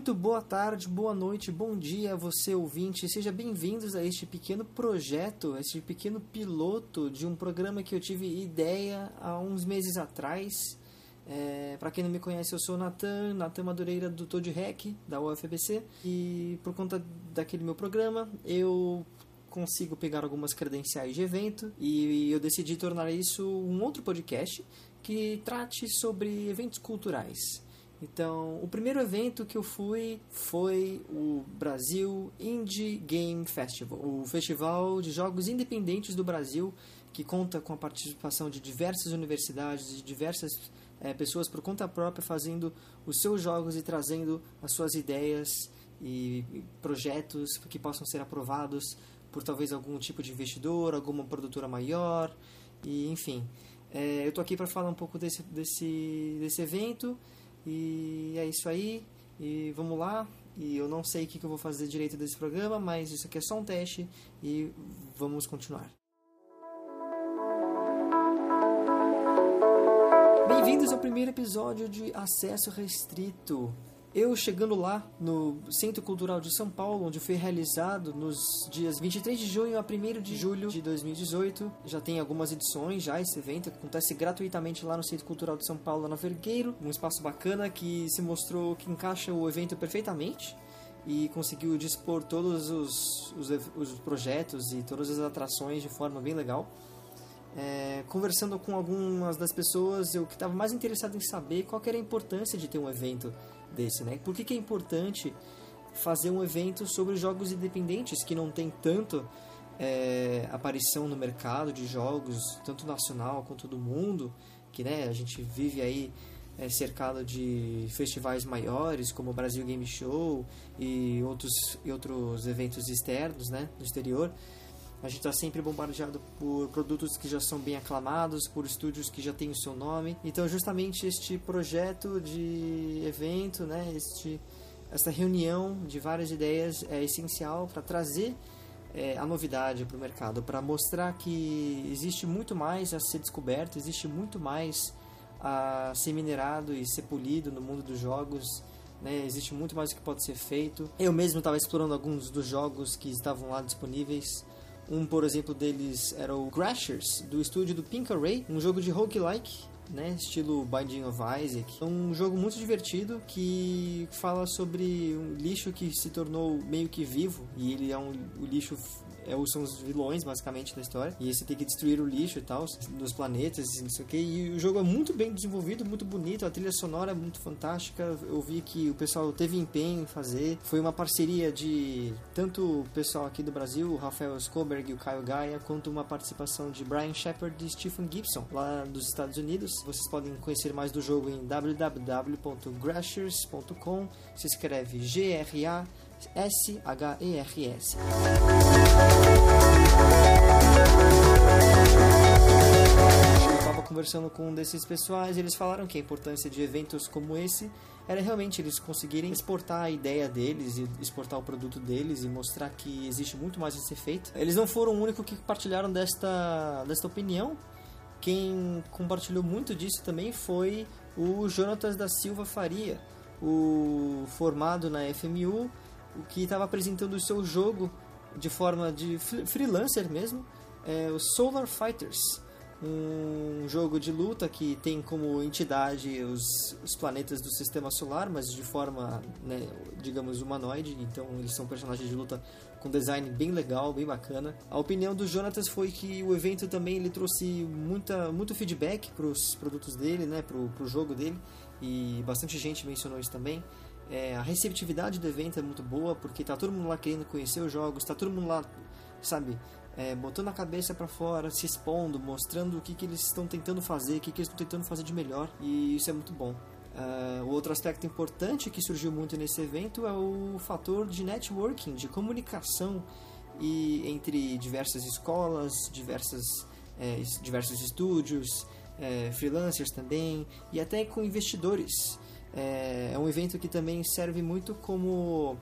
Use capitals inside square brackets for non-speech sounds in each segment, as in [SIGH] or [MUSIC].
Muito boa tarde, boa noite, bom dia a você ouvinte. Seja bem-vindos a este pequeno projeto, a este pequeno piloto de um programa que eu tive ideia há uns meses atrás. É, para quem não me conhece, eu sou o Natan, Natan Madureira do Toad Hack, da UFBC. E por conta daquele meu programa, eu consigo pegar algumas credenciais de evento e eu decidi tornar isso um outro podcast que trate sobre eventos culturais. Então, o primeiro evento que eu fui foi o Brasil Indie Game Festival, o festival de jogos independentes do Brasil, que conta com a participação de diversas universidades e diversas é, pessoas por conta própria fazendo os seus jogos e trazendo as suas ideias e projetos que possam ser aprovados por talvez algum tipo de investidor, alguma produtora maior, e enfim. É, eu estou aqui para falar um pouco desse, desse, desse evento e é isso aí. E vamos lá. E eu não sei o que, que eu vou fazer direito desse programa, mas isso aqui é só um teste e vamos continuar. Bem-vindos ao primeiro episódio de Acesso Restrito. Eu chegando lá no Centro Cultural de São Paulo, onde foi realizado nos dias 23 de junho a 1 de julho de 2018. Já tem algumas edições já esse evento, acontece gratuitamente lá no Centro Cultural de São Paulo, na Vergueiro, um espaço bacana que se mostrou que encaixa o evento perfeitamente e conseguiu dispor todos os, os, os projetos e todas as atrações de forma bem legal. É, conversando com algumas das pessoas, eu que estava mais interessado em saber qual era a importância de ter um evento desse, né? Por que, que é importante fazer um evento sobre jogos independentes que não tem tanto é, aparição no mercado de jogos, tanto nacional quanto do mundo, que né, a gente vive aí é, cercado de festivais maiores como o Brasil Game Show e outros, e outros eventos externos né, no exterior. A gente está sempre bombardeado por produtos que já são bem aclamados, por estúdios que já têm o seu nome. Então, justamente este projeto de evento, né, este, essa reunião de várias ideias é essencial para trazer é, a novidade para o mercado, para mostrar que existe muito mais a ser descoberto, existe muito mais a ser minerado e ser polido no mundo dos jogos. Né, existe muito mais que pode ser feito. Eu mesmo estava explorando alguns dos jogos que estavam lá disponíveis um, por exemplo, deles era o Crashers, do estúdio do Pink Array, um jogo de roguelike, né, estilo Binding of Isaac. É um jogo muito divertido que fala sobre um lixo que se tornou meio que vivo e ele é um o lixo são os vilões, basicamente, da história. E você tem que destruir o lixo e tal, nos planetas e não sei o que. E o jogo é muito bem desenvolvido, muito bonito, a trilha sonora é muito fantástica. Eu vi que o pessoal teve empenho em fazer. Foi uma parceria de tanto o pessoal aqui do Brasil, o Rafael Skoberg e o Caio Gaia, quanto uma participação de Brian Shepard e Stephen Gibson, lá dos Estados Unidos. Vocês podem conhecer mais do jogo em www.grashers.com. Se escreve G-R-A S-H-E-R-S. Estava conversando com um desses pessoais e eles falaram que a importância de eventos como esse era realmente eles conseguirem exportar a ideia deles e exportar o produto deles e mostrar que existe muito mais a ser feito. Eles não foram o único que compartilharam desta, desta opinião. Quem compartilhou muito disso também foi o Jonatas da Silva Faria, o formado na FMU que estava apresentando o seu jogo de forma de freelancer mesmo, é o Solar Fighters, um jogo de luta que tem como entidade os, os planetas do sistema solar, mas de forma, né, digamos, humanoide, então eles são personagens de luta com design bem legal, bem bacana. A opinião do Jonatas foi que o evento também ele trouxe muita, muito feedback para os produtos dele, né, para o jogo dele, e bastante gente mencionou isso também. É, a receptividade do evento é muito boa, porque tá todo mundo lá querendo conhecer os jogos, tá todo mundo lá, sabe, é, botando a cabeça para fora, se expondo, mostrando o que, que eles estão tentando fazer, o que, que eles estão tentando fazer de melhor, e isso é muito bom. Uh, outro aspecto importante que surgiu muito nesse evento é o fator de networking, de comunicação e entre diversas escolas, diversas, é, diversos estúdios, é, freelancers também, e até com investidores. É, é um evento que também serve muito como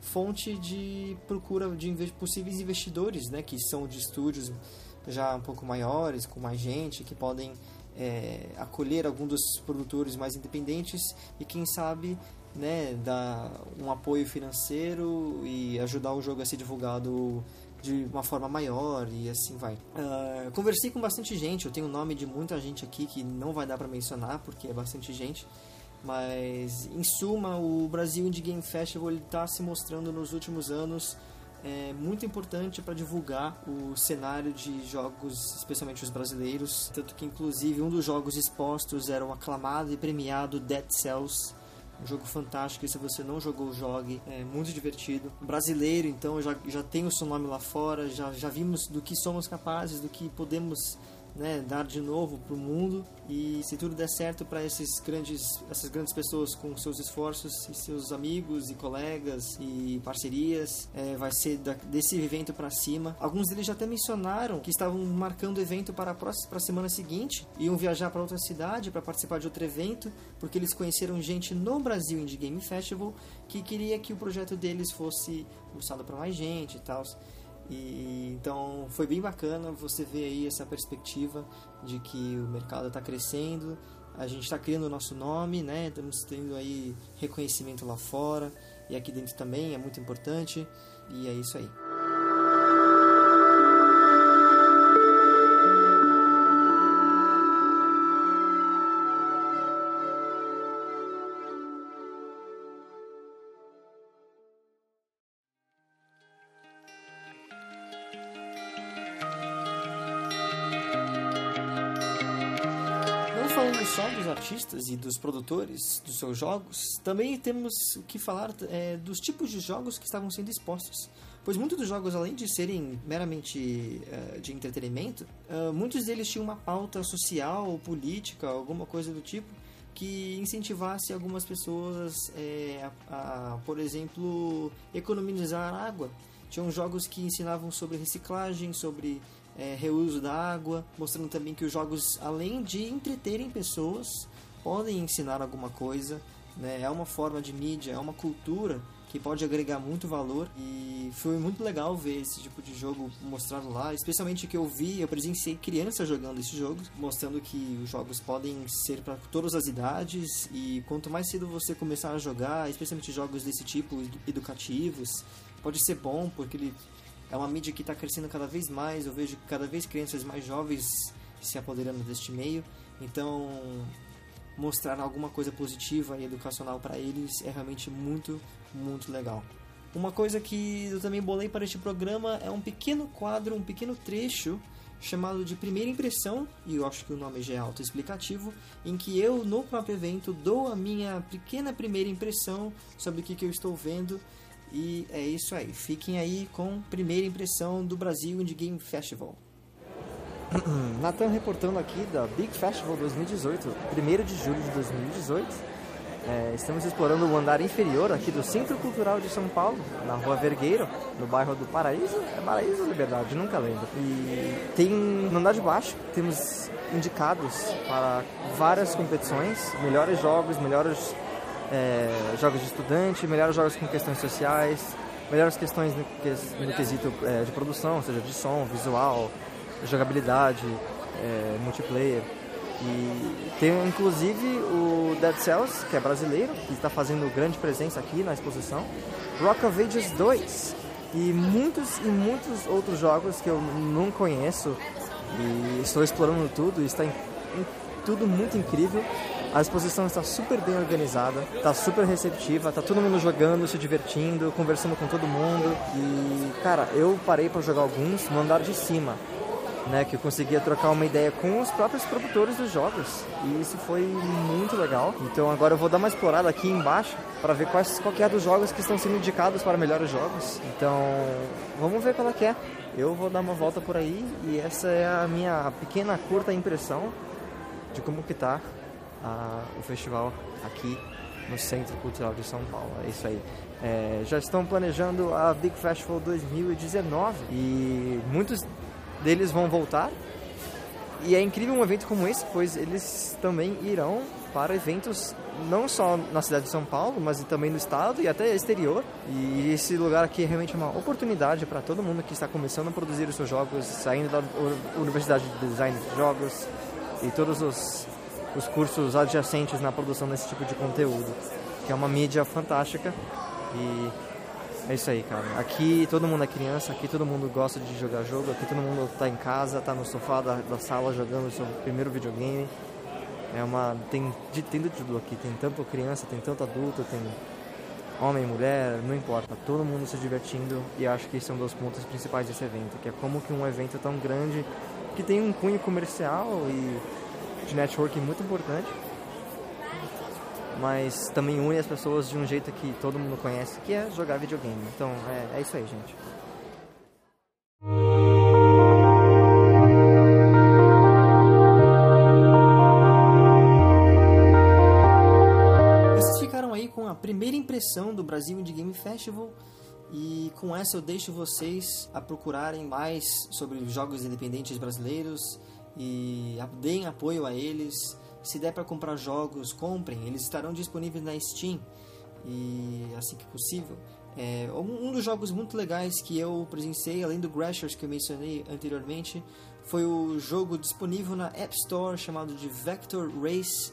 fonte de procura de possíveis investidores, né, que são de estúdios já um pouco maiores, com mais gente, que podem é, acolher algum dos produtores mais independentes e quem sabe né, dar um apoio financeiro e ajudar o jogo a ser divulgado de uma forma maior e assim vai. Uh, conversei com bastante gente, eu tenho o nome de muita gente aqui que não vai dar para mencionar porque é bastante gente, mas em suma o Brasil Indie Game Festival está se mostrando nos últimos anos é muito importante para divulgar o cenário de jogos, especialmente os brasileiros. Tanto que, inclusive, um dos jogos expostos era o aclamado e premiado Dead Cells. Um jogo fantástico, e se você não jogou, jogue. É muito divertido. Brasileiro, então, já, já tem o seu nome lá fora, já, já vimos do que somos capazes, do que podemos né, dar de novo para o mundo. E se tudo der certo para esses grandes essas grandes pessoas com seus esforços e seus amigos e colegas e parcerias é, vai ser da, desse evento para cima. Alguns deles já até mencionaram que estavam marcando o evento para a próxima para a semana seguinte iam viajar para outra cidade para participar de outro evento porque eles conheceram gente no Brasil Indie Game Festival que queria que o projeto deles fosse mostrado para mais gente e tal e, então foi bem bacana você ver aí essa perspectiva de que o mercado está crescendo, a gente está criando o nosso nome, né? Estamos tendo aí reconhecimento lá fora e aqui dentro também é muito importante e é isso aí. Só dos artistas e dos produtores dos seus jogos, também temos o que falar é, dos tipos de jogos que estavam sendo expostos. Pois muitos dos jogos, além de serem meramente uh, de entretenimento, uh, muitos deles tinham uma pauta social, política, alguma coisa do tipo, que incentivasse algumas pessoas é, a, a, por exemplo, economizar água. Tinham jogos que ensinavam sobre reciclagem, sobre é, reuso da água, mostrando também que os jogos, além de entreterem pessoas, podem ensinar alguma coisa. Né? É uma forma de mídia, é uma cultura que pode agregar muito valor e foi muito legal ver esse tipo de jogo mostrado lá, especialmente que eu vi, eu presenciei crianças jogando esse jogo, mostrando que os jogos podem ser para todas as idades e quanto mais cedo você começar a jogar, especialmente jogos desse tipo educativos, pode ser bom porque ele é uma mídia que está crescendo cada vez mais. Eu vejo cada vez crianças mais jovens se apoderando deste meio. Então, mostrar alguma coisa positiva e educacional para eles é realmente muito, muito legal. Uma coisa que eu também bolei para este programa é um pequeno quadro, um pequeno trecho chamado de Primeira Impressão, e eu acho que o nome já é autoexplicativo, em que eu, no próprio evento, dou a minha pequena primeira impressão sobre o que, que eu estou vendo e é isso aí. Fiquem aí com primeira impressão do Brasil Indie Game Festival. [CLEARS THROAT] Natan reportando aqui da Big Festival 2018, 1 de julho de 2018. É, estamos explorando o andar inferior aqui do Centro Cultural de São Paulo, na Rua Vergueiro, no bairro do Paraíso. É Paraíso Liberdade? Nunca lembro. E tem no andar de baixo, temos indicados para várias competições, melhores jogos, melhores é, jogos de estudante, melhores jogos com questões sociais, melhores questões no, no quesito é, de produção, ou seja, de som, visual, jogabilidade, é, multiplayer. E tem inclusive o Dead Cells, que é brasileiro, que está fazendo grande presença aqui na exposição. Rock of Ages 2 e muitos e muitos outros jogos que eu não conheço e estou explorando tudo e está em, em tudo muito incrível. A exposição está super bem organizada, está super receptiva, está todo mundo jogando, se divertindo, conversando com todo mundo. E, cara, eu parei para jogar alguns no andar de cima, né, que eu conseguia trocar uma ideia com os próprios produtores dos jogos. E isso foi muito legal. Então agora eu vou dar uma explorada aqui embaixo para ver quais qualquer é dos jogos que estão sendo indicados para melhores jogos. Então, vamos ver qual é que é. Eu vou dar uma volta por aí e essa é a minha pequena curta impressão de como que tá a, o festival aqui no Centro Cultural de São Paulo. É isso aí. É, já estão planejando a Big Festival 2019 e muitos deles vão voltar. E é incrível um evento como esse, pois eles também irão para eventos não só na cidade de São Paulo, mas também no estado e até exterior. E esse lugar aqui é realmente uma oportunidade para todo mundo que está começando a produzir os seus jogos, saindo da Universidade de Design de Jogos e todos os os cursos adjacentes na produção desse tipo de conteúdo. que é uma mídia fantástica e é isso aí, cara. Aqui todo mundo é criança, aqui todo mundo gosta de jogar jogo, aqui todo mundo tá em casa, tá no sofá da, da sala jogando o seu primeiro videogame. É uma. Tem tem de tudo aqui, tem tanto criança, tem tanto adulto, tem homem, mulher, não importa, todo mundo se divertindo e acho que esse é um dos pontos principais desse evento, que é como que um evento tão grande, que tem um cunho comercial e de networking muito importante, mas também une as pessoas de um jeito que todo mundo conhece, que é jogar videogame. Então é, é isso aí, gente. Vocês ficaram aí com a primeira impressão do Brasil Indie Game Festival. E com essa eu deixo vocês a procurarem mais sobre jogos independentes brasileiros e deem apoio a eles se der para comprar jogos, comprem. Eles estarão disponíveis na Steam e assim que possível. É, um dos jogos muito legais que eu presenciei, além do Grashers que eu mencionei anteriormente, foi o jogo disponível na App Store chamado de Vector Race,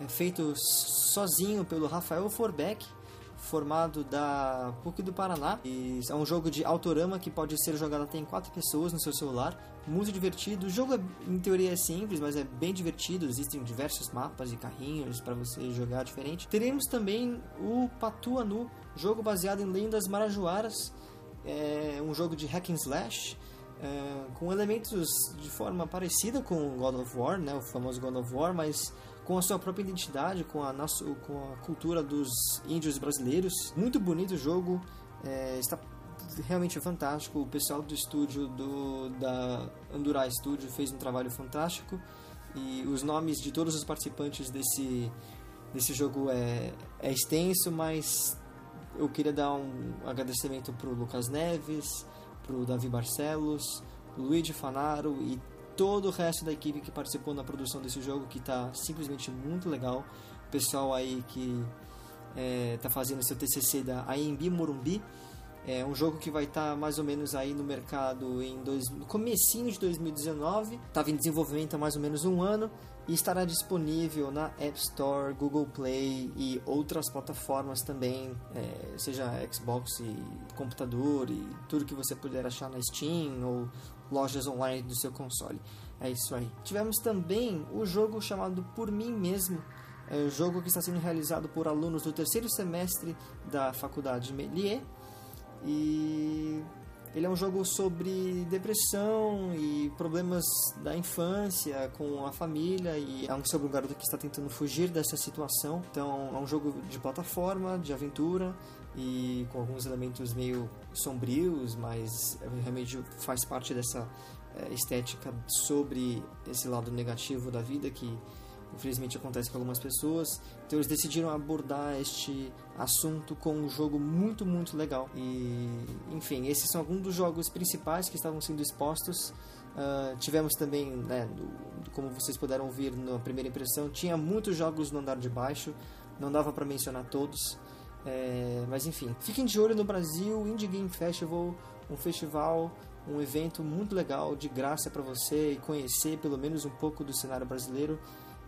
é, feito sozinho pelo Rafael Forbeck, formado da PUC do Paraná. E é um jogo de autorama que pode ser jogado até em quatro pessoas no seu celular muito divertido. O jogo, é, em teoria, é simples, mas é bem divertido. Existem diversos mapas e carrinhos para você jogar diferente. Teremos também o Patu Anu, jogo baseado em lendas marajoaras. É um jogo de hack and slash. É, com elementos de forma parecida com God of War, né, o famoso God of War, mas com a sua própria identidade, com a, nossa, com a cultura dos índios brasileiros. Muito bonito o jogo, é, está realmente fantástico. O pessoal do estúdio do, da Andurai Studio fez um trabalho fantástico e os nomes de todos os participantes desse, desse jogo é, é extenso, mas eu queria dar um agradecimento para o Lucas Neves, para o Davi Barcelos, Luigi Fanaro e todo o resto da equipe que participou na produção desse jogo, que está simplesmente muito legal. O pessoal aí que está é, fazendo seu TCC da AMB Morumbi, é um jogo que vai estar tá mais ou menos aí no mercado em dois, no comecinho de 2019. Estava em desenvolvimento há mais ou menos um ano e estará disponível na App Store, Google Play e outras plataformas também, é, seja Xbox e computador e tudo que você puder achar na Steam ou lojas online do seu console. É isso aí. Tivemos também o jogo chamado Por Mim Mesmo, é um jogo que está sendo realizado por alunos do terceiro semestre da Faculdade Melier e ele é um jogo sobre depressão e problemas da infância com a família e é um sobre um garoto que está tentando fugir dessa situação. Então é um jogo de plataforma, de aventura e com alguns elementos meio sombrios, mas realmente faz parte dessa eh, estética sobre esse lado negativo da vida que infelizmente acontece com algumas pessoas. Então eles decidiram abordar este assunto com um jogo muito, muito legal. E, enfim, esses são alguns dos jogos principais que estavam sendo expostos. Uh, tivemos também, né, como vocês puderam ouvir na primeira impressão, tinha muitos jogos no andar de baixo, não dava para mencionar todos. É, mas enfim, fiquem de olho no Brasil Indie Game Festival, um festival, um evento muito legal, de graça para você e conhecer pelo menos um pouco do cenário brasileiro.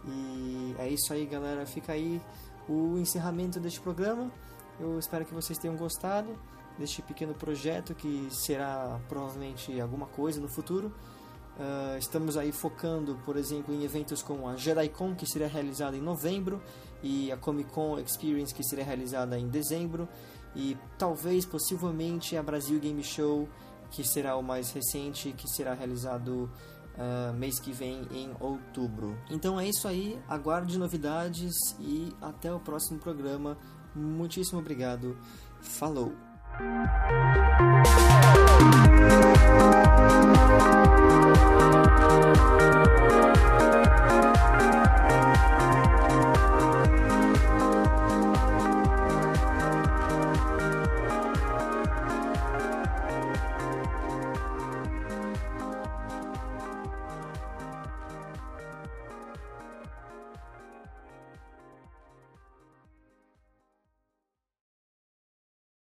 E é isso aí, galera. Fica aí o encerramento deste programa. Eu espero que vocês tenham gostado deste pequeno projeto que será provavelmente alguma coisa no futuro. Uh, estamos aí focando, por exemplo, em eventos como a JediCon, que será realizada em novembro, e a Comic Con Experience, que será realizada em dezembro, e talvez, possivelmente, a Brasil Game Show, que será o mais recente, que será realizado uh, mês que vem em outubro. Então é isso aí, aguarde novidades e até o próximo programa. Muitíssimo obrigado. Falou!